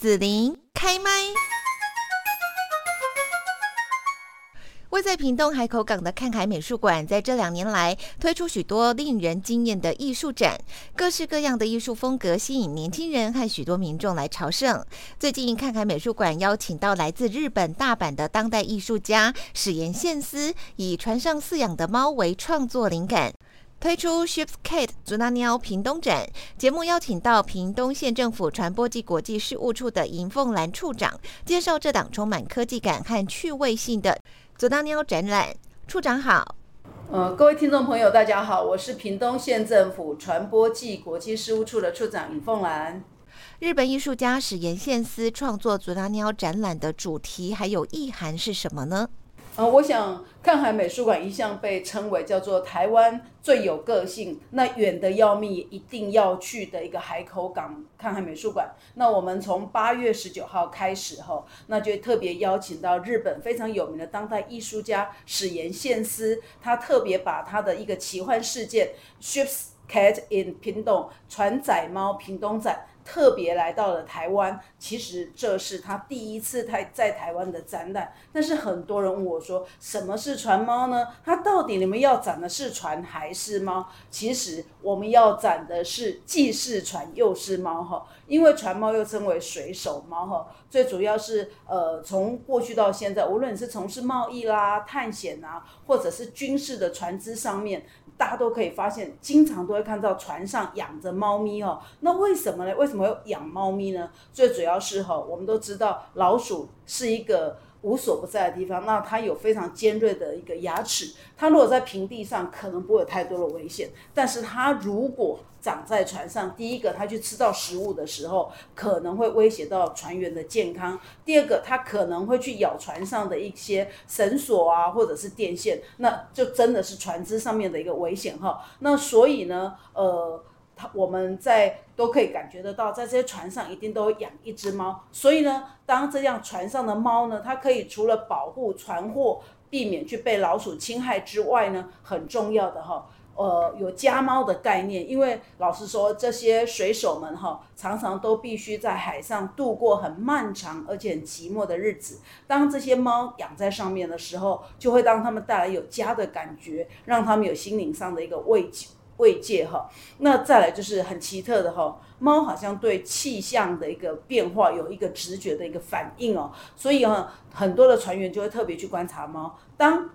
子琳开麦。位在屏东海口港的看海美术馆，在这两年来推出许多令人惊艳的艺术展，各式各样的艺术风格吸引年轻人和许多民众来朝圣。最近，看海美术馆邀请到来自日本大阪的当代艺术家矢田宪司，以船上饲养的猫为创作灵感，推出 Ship's Kate 祖纳喵屏东展。节目邀请到屏东县政府传播暨国际事务处的尹凤兰处长，介绍这档充满科技感和趣味性的。祖纳喵展览，处长好。呃，各位听众朋友，大家好，我是屏东县政府传播暨国际事务处的处长尹凤兰。日本艺术家矢岩宪司创作祖纳喵展览的主题还有意涵是什么呢？呃，我想看海美术馆一向被称为叫做台湾最有个性、那远的要命一定要去的一个海口港看海美术馆。那我们从八月十九号开始后，那就特别邀请到日本非常有名的当代艺术家矢田宪司，他特别把他的一个奇幻事件《Ship's Cat in 屏东船仔猫屏东展》。特别来到了台湾，其实这是他第一次在在台湾的展览。但是很多人问我说，什么是船猫呢？它到底你们要展的是船还是猫？其实我们要展的是既是船又是猫哈，因为船猫又称为水手猫哈。最主要是呃，从过去到现在，无论是从事贸易啦、探险啊，或者是军事的船只上面。大家都可以发现，经常都会看到船上养着猫咪哦。那为什么呢？为什么要养猫咪呢？最主要是哈，我们都知道老鼠是一个无所不在的地方，那它有非常尖锐的一个牙齿。它如果在平地上，可能不会有太多的危险。但是它如果长在船上，第一个，它去吃到食物的时候，可能会威胁到船员的健康；第二个，它可能会去咬船上的一些绳索啊，或者是电线，那就真的是船只上面的一个危险哈。那所以呢，呃。我们在都可以感觉得到，在这些船上一定都养一只猫，所以呢，当这样船上的猫呢，它可以除了保护船货，避免去被老鼠侵害之外呢，很重要的哈，呃，有家猫的概念，因为老实说，这些水手们哈，常常都必须在海上度过很漫长而且很寂寞的日子。当这些猫养在上面的时候，就会让他们带来有家的感觉，让他们有心灵上的一个慰藉。慰藉哈，那再来就是很奇特的哈，猫好像对气象的一个变化有一个直觉的一个反应哦，所以哈，很多的船员就会特别去观察猫，当。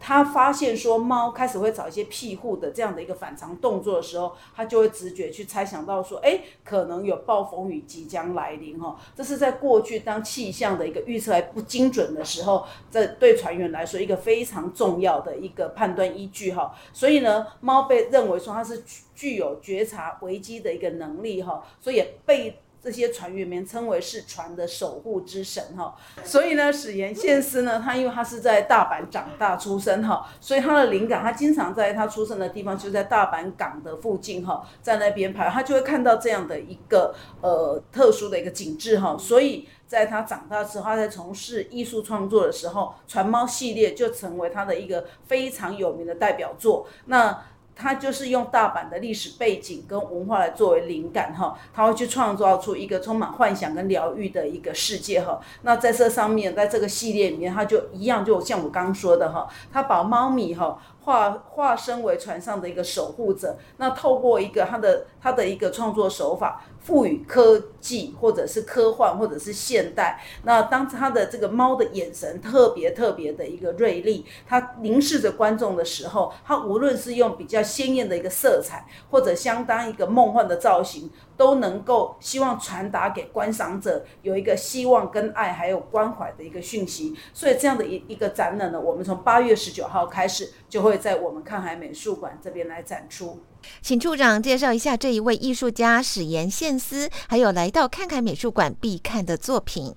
他发现说猫开始会找一些庇护的这样的一个反常动作的时候，他就会直觉去猜想到说，哎，可能有暴风雨即将来临哈。这是在过去当气象的一个预测还不精准的时候，这对船员来说一个非常重要的一个判断依据哈。所以呢，猫被认为说它是具有觉察危机的一个能力哈，所以被。这些船员们称为是船的守护之神哈，所以呢，矢田宪司呢，他因为他是在大阪长大出生哈，所以他的灵感，他经常在他出生的地方，就在大阪港的附近哈，在那边拍，他就会看到这样的一个呃特殊的一个景致哈，所以在他长大之后，他在从事艺术创作的时候，船猫系列就成为他的一个非常有名的代表作。那他就是用大阪的历史背景跟文化来作为灵感哈，他会去创造出一个充满幻想跟疗愈的一个世界哈。那在这上面，在这个系列里面，他就一样，就像我刚说的哈，他把猫咪哈化化身为船上的一个守护者，那透过一个他的他的一个创作手法。赋予科技，或者是科幻，或者是现代。那当他的这个猫的眼神特别特别的一个锐利，他凝视着观众的时候，他无论是用比较鲜艳的一个色彩，或者相当一个梦幻的造型，都能够希望传达给观赏者有一个希望跟爱还有关怀的一个讯息。所以这样的一一个展览呢，我们从八月十九号开始就会在我们看海美术馆这边来展出。请处长介绍一下这一位艺术家史岩宪司，还有来到看海美术馆必看的作品。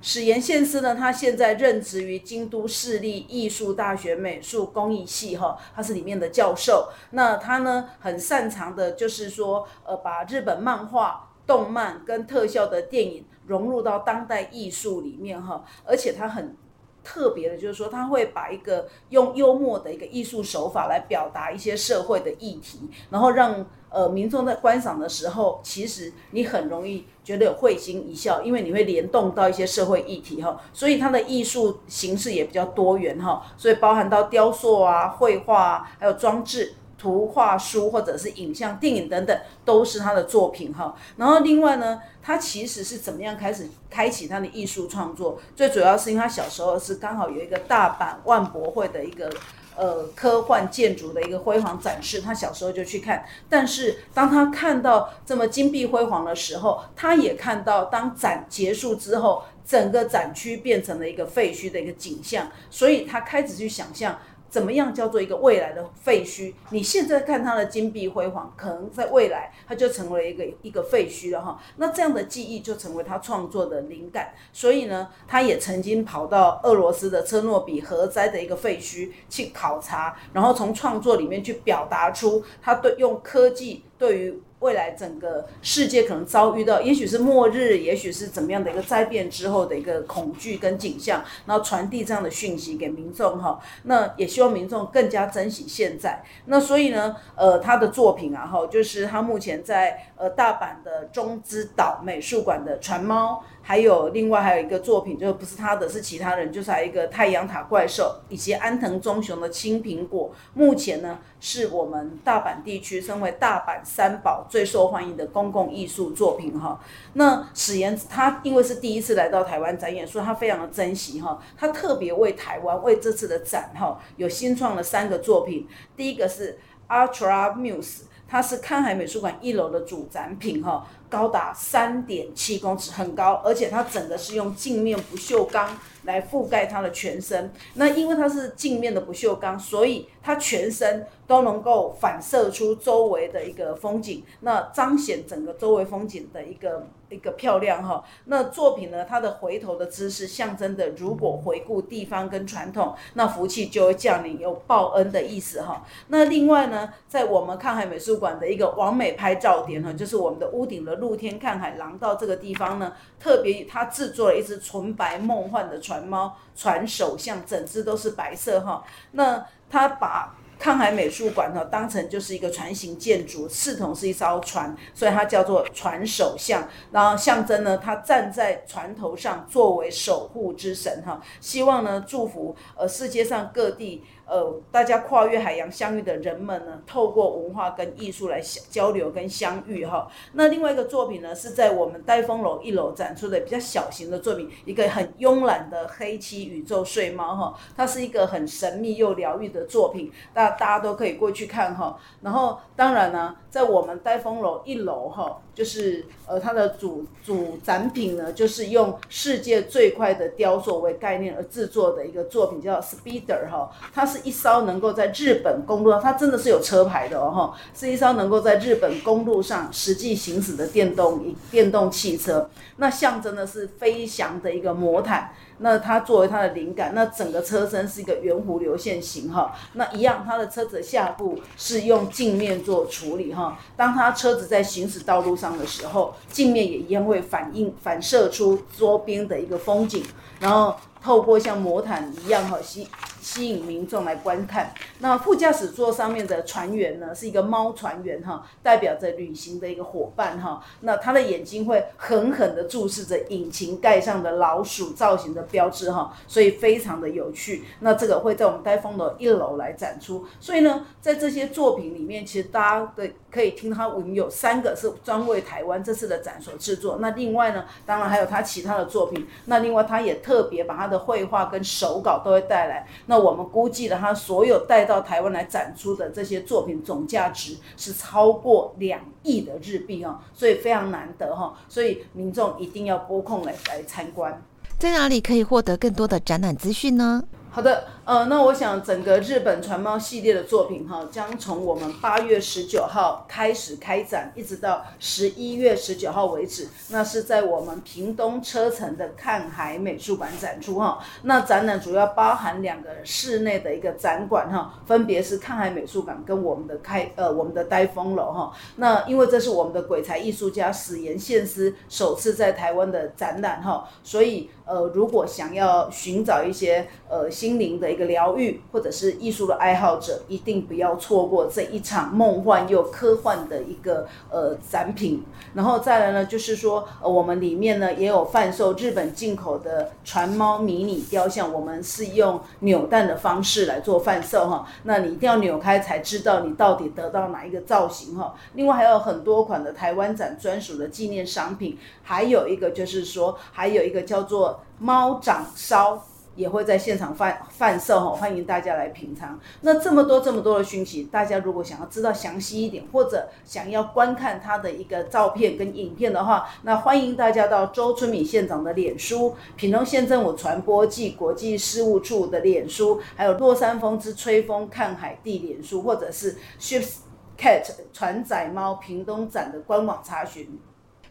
史岩宪司呢，他现在任职于京都市立艺术大学美术工艺系，哈，他是里面的教授。那他呢，很擅长的就是说，呃，把日本漫画、动漫跟特效的电影融入到当代艺术里面，哈，而且他很。特别的，就是说他会把一个用幽默的一个艺术手法来表达一些社会的议题，然后让呃民众在观赏的时候，其实你很容易觉得有会心一笑，因为你会联动到一些社会议题哈。所以它的艺术形式也比较多元哈，所以包含到雕塑啊、绘画啊，还有装置。图画书或者是影像、电影等等，都是他的作品哈。然后另外呢，他其实是怎么样开始开启他的艺术创作？最主要是因为他小时候是刚好有一个大阪万博会的一个呃科幻建筑的一个辉煌展示，他小时候就去看。但是当他看到这么金碧辉煌的时候，他也看到当展结束之后，整个展区变成了一个废墟的一个景象，所以他开始去想象。怎么样叫做一个未来的废墟？你现在看它的金碧辉煌，可能在未来它就成为一个一个废墟了哈。那这样的记忆就成为他创作的灵感。所以呢，他也曾经跑到俄罗斯的车诺比核灾的一个废墟去考察，然后从创作里面去表达出他对用科技对于。未来整个世界可能遭遇到，也许是末日，也许是怎么样的一个灾变之后的一个恐惧跟景象，然后传递这样的讯息给民众哈。那也希望民众更加珍惜现在。那所以呢，呃，他的作品啊哈，就是他目前在呃大阪的中之岛美术馆的船猫。还有另外还有一个作品，就是不是他的，是其他人，就是还有一个太阳塔怪兽，以及安藤忠雄的青苹果。目前呢，是我们大阪地区称为大阪三宝最受欢迎的公共艺术作品哈。那史妍他因为是第一次来到台湾展演，所以他非常的珍惜哈。他特别为台湾为这次的展哈，有新创了三个作品。第一个是 Ultra Muse，它是看海美术馆一楼的主展品哈。高达三点七公尺，很高，而且它整个是用镜面不锈钢来覆盖它的全身。那因为它是镜面的不锈钢，所以它全身都能够反射出周围的一个风景，那彰显整个周围风景的一个一个漂亮哈。那作品呢，它的回头的姿势象征的，如果回顾地方跟传统，那福气就会降临，有报恩的意思哈。那另外呢，在我们看海美术馆的一个完美拍照点哈，就是我们的屋顶的。露天看海廊道这个地方呢，特别它制作了一只纯白梦幻的船猫，船首像，整只都是白色哈。那它把看海美术馆呢当成就是一个船型建筑，视同是一艘船，所以它叫做船首像，然后象征呢他站在船头上作为守护之神哈，希望呢祝福呃世界上各地。呃，大家跨越海洋相遇的人们呢，透过文化跟艺术来交流跟相遇哈。那另外一个作品呢，是在我们呆风楼一楼展出的比较小型的作品，一个很慵懒的黑漆宇宙睡猫哈。它是一个很神秘又疗愈的作品，大大家都可以过去看哈。然后当然呢，在我们呆风楼一楼哈，就是呃它的主主展品呢，就是用世界最快的雕塑为概念而制作的一个作品，叫 Speeder 哈，它是。一艘能够在日本公路上，它真的是有车牌的哦，是一艘能够在日本公路上实际行驶的电动电动汽车，那象征的是飞翔的一个魔毯。那它作为它的灵感，那整个车身是一个圆弧流线型哈，那一样它的车子下部是用镜面做处理哈，当它车子在行驶道路上的时候，镜面也一样会反映反射出桌边的一个风景，然后透过像魔毯一样哈吸吸引民众来观看。那副驾驶座上面的船员呢，是一个猫船员哈，代表着旅行的一个伙伴哈，那他的眼睛会狠狠地注视着引擎盖上的老鼠造型的。标志哈，所以非常的有趣。那这个会在我们呆风楼一楼来展出。所以呢，在这些作品里面，其实大家的可以听他，我们有三个是专为台湾这次的展所制作。那另外呢，当然还有他其他的作品。那另外他也特别把他的绘画跟手稿都会带来。那我们估计了他所有带到台湾来展出的这些作品总价值是超过两亿的日币哦，所以非常难得哈。所以民众一定要拨空来来参观。在哪里可以获得更多的展览资讯呢？好的，呃，那我想整个日本船猫系列的作品哈，将从我们八月十九号开始开展，一直到十一月十九号为止。那是在我们屏东车城的看海美术馆展出哈。那展览主要包含两个室内的一个展馆哈，分别是看海美术馆跟我们的开呃我们的呆风楼哈。那因为这是我们的鬼才艺术家史岩宪司首次在台湾的展览哈，所以呃如果想要寻找一些呃心灵的。一个疗愈或者是艺术的爱好者，一定不要错过这一场梦幻又科幻的一个呃展品。然后再来呢，就是说呃我们里面呢也有贩售日本进口的船猫迷你雕像，我们是用扭蛋的方式来做贩售哈。那你一定要扭开才知道你到底得到哪一个造型哈。另外还有很多款的台湾展专属的纪念商品，还有一个就是说还有一个叫做猫掌烧。也会在现场贩贩售哈，欢迎大家来品尝。那这么多这么多的讯息，大家如果想要知道详细一点，或者想要观看他的一个照片跟影片的话，那欢迎大家到周春米县长的脸书、屏东县政府传播暨国际事务处的脸书，还有落山风之吹风看海地脸书，或者是 Ships Cat 船仔猫屏东展的官网查询。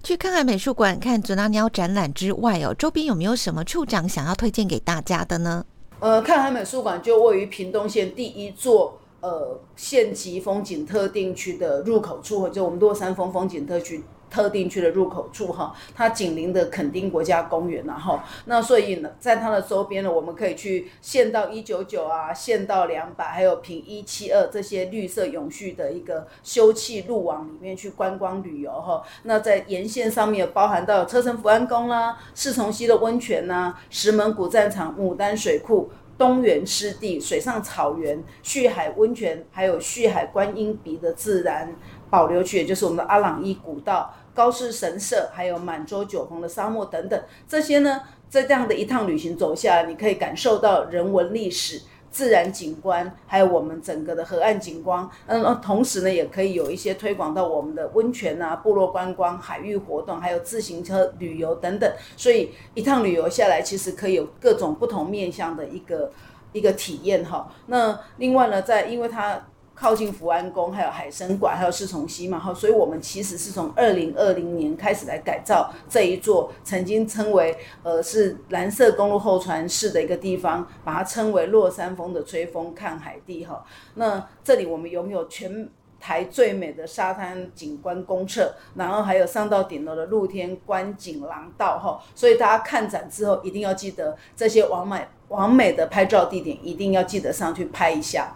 去看看美术馆看祖纳鸟展览之外哦，周边有没有什么处长想要推荐给大家的呢？呃，看海美术馆就位于屏东县第一座呃县级风景特定区的入口处，就我们洛山峰风景特区。特定区的入口处哈，它紧邻的垦丁国家公园然后，那所以呢，在它的周边呢，我们可以去县道一九九啊，县道两百，还有平一七二这些绿色永续的一个休憩路网里面去观光旅游哈。那在沿线上面包含到车城福安宫啦、四重溪的温泉呐、石门古战场、牡丹水库、东源湿地、水上草原、旭海温泉，还有旭海观音鼻的自然保留区，也就是我们的阿朗伊古道。高士神社，还有满洲九峰的沙漠等等，这些呢，在这样的一趟旅行走下来，你可以感受到人文历史、自然景观，还有我们整个的河岸景观。嗯，同时呢，也可以有一些推广到我们的温泉啊、部落观光、海域活动，还有自行车旅游等等。所以一趟旅游下来，其实可以有各种不同面向的一个一个体验哈。那另外呢，在因为它。靠近福安宫，还有海生馆，还有四重溪嘛，哈，所以我们其实是从二零二零年开始来改造这一座曾经称为呃是蓝色公路候船室的一个地方，把它称为落山风的吹风看海地哈。那这里我们拥有全台最美的沙滩景观公厕，然后还有上到顶楼的露天观景廊道哈，所以大家看展之后一定要记得这些完美完美的拍照地点，一定要记得上去拍一下。